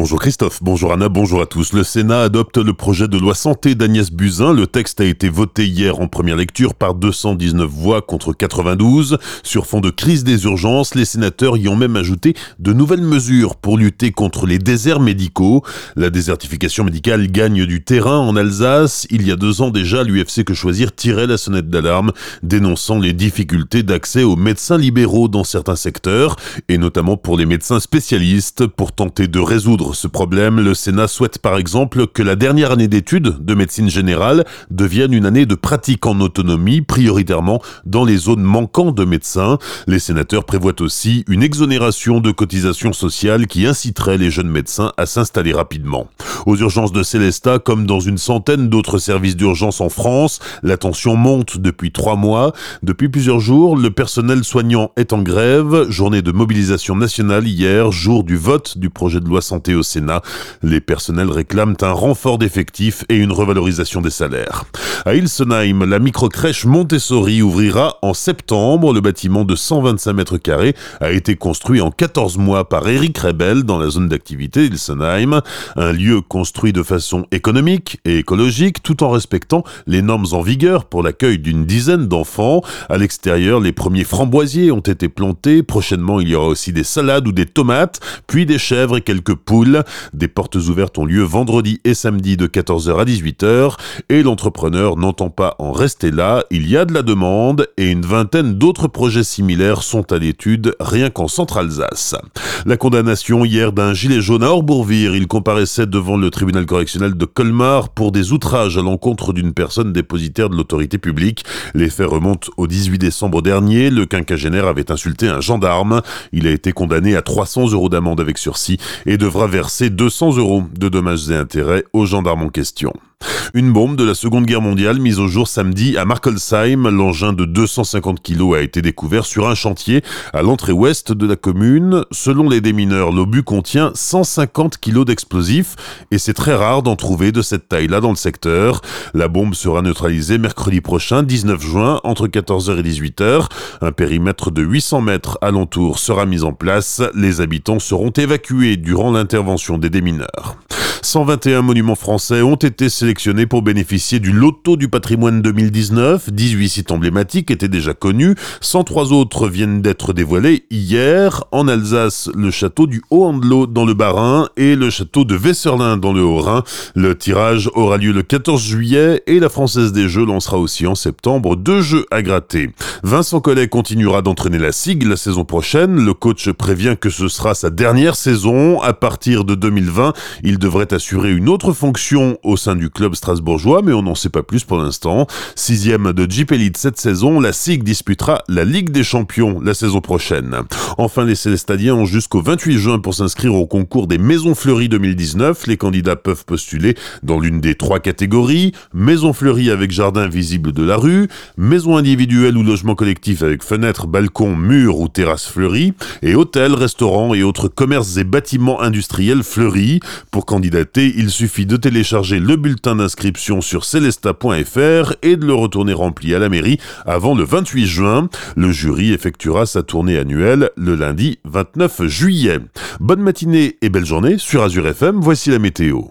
Bonjour Christophe, bonjour Anna, bonjour à tous. Le Sénat adopte le projet de loi santé d'Agnès Buzyn. Le texte a été voté hier en première lecture par 219 voix contre 92. Sur fond de crise des urgences, les sénateurs y ont même ajouté de nouvelles mesures pour lutter contre les déserts médicaux. La désertification médicale gagne du terrain en Alsace. Il y a deux ans déjà, l'UFC Que Choisir tirait la sonnette d'alarme, dénonçant les difficultés d'accès aux médecins libéraux dans certains secteurs, et notamment pour les médecins spécialistes, pour tenter de résoudre ce problème, le Sénat souhaite par exemple que la dernière année d'études de médecine générale devienne une année de pratique en autonomie, prioritairement dans les zones manquant de médecins. Les sénateurs prévoient aussi une exonération de cotisations sociales qui inciterait les jeunes médecins à s'installer rapidement. Aux urgences de Célestat, comme dans une centaine d'autres services d'urgence en France, la tension monte depuis trois mois. Depuis plusieurs jours, le personnel soignant est en grève. Journée de mobilisation nationale hier, jour du vote du projet de loi santé au Sénat. Les personnels réclament un renfort d'effectifs et une revalorisation des salaires. À Ilsenheim, la microcrèche Montessori ouvrira en septembre. Le bâtiment de 125 mètres carrés a été construit en 14 mois par Eric Rebel dans la zone d'activité d'Ilsenheim. Un lieu construit de façon économique et écologique tout en respectant les normes en vigueur pour l'accueil d'une dizaine d'enfants. À l'extérieur, les premiers framboisiers ont été plantés. Prochainement, il y aura aussi des salades ou des tomates, puis des chèvres et quelques Des portes ouvertes ont lieu vendredi et samedi de 14h à 18h et l'entrepreneur n'entend pas en rester là. Il y a de la demande et une vingtaine d'autres projets similaires sont à l'étude rien qu'en Centre-Alsace. La condamnation hier d'un gilet jaune à Orbourvire. Il comparaissait devant le tribunal correctionnel de Colmar pour des outrages à l'encontre d'une personne dépositaire de l'autorité publique. Les faits remontent au 18 décembre dernier. Le quinquagénaire avait insulté un gendarme. Il a été condamné à 300 euros d'amende avec sursis et devra verser 200 euros de dommages et intérêts aux gendarmes en question. Une bombe de la Seconde Guerre mondiale mise au jour samedi à Markelsheim. L'engin de 250 kg a été découvert sur un chantier à l'entrée ouest de la commune. Selon les démineurs, l'obus contient 150 kg d'explosifs et c'est très rare d'en trouver de cette taille-là dans le secteur. La bombe sera neutralisée mercredi prochain, 19 juin, entre 14h et 18h. Un périmètre de 800 mètres alentour sera mis en place. Les habitants seront évacués durant l'intervention des démineurs. 121 monuments français ont été sélectionnés pour bénéficier du loto du patrimoine 2019. 18 sites emblématiques étaient déjà connus. 103 autres viennent d'être dévoilés hier. En Alsace, le château du Haut-Andelot dans le Bas-Rhin et le château de Vesserlin dans le Haut-Rhin. Le tirage aura lieu le 14 juillet et la Française des Jeux lancera aussi en septembre deux jeux à gratter. Vincent Collet continuera d'entraîner la SIG la saison prochaine. Le coach prévient que ce sera sa dernière saison. À partir de 2020, il devrait assurer une autre fonction au sein du club strasbourgeois, mais on n'en sait pas plus pour l'instant. Sixième de Jeep Elite cette saison, la SIG disputera la Ligue des Champions la saison prochaine. Enfin, les Célestadiens ont jusqu'au 28 juin pour s'inscrire au concours des Maisons Fleuries 2019. Les candidats peuvent postuler dans l'une des trois catégories. Maison fleurie avec jardin visible de la rue, maison individuelle ou logement collectif avec fenêtres, balcons, murs ou terrasses fleuries, et hôtels, restaurants et autres commerces et bâtiments industriels fleuris. Pour il suffit de télécharger le bulletin d'inscription sur celesta.fr et de le retourner rempli à la mairie avant le 28 juin. Le jury effectuera sa tournée annuelle le lundi 29 juillet. Bonne matinée et belle journée sur Azure FM, voici la météo.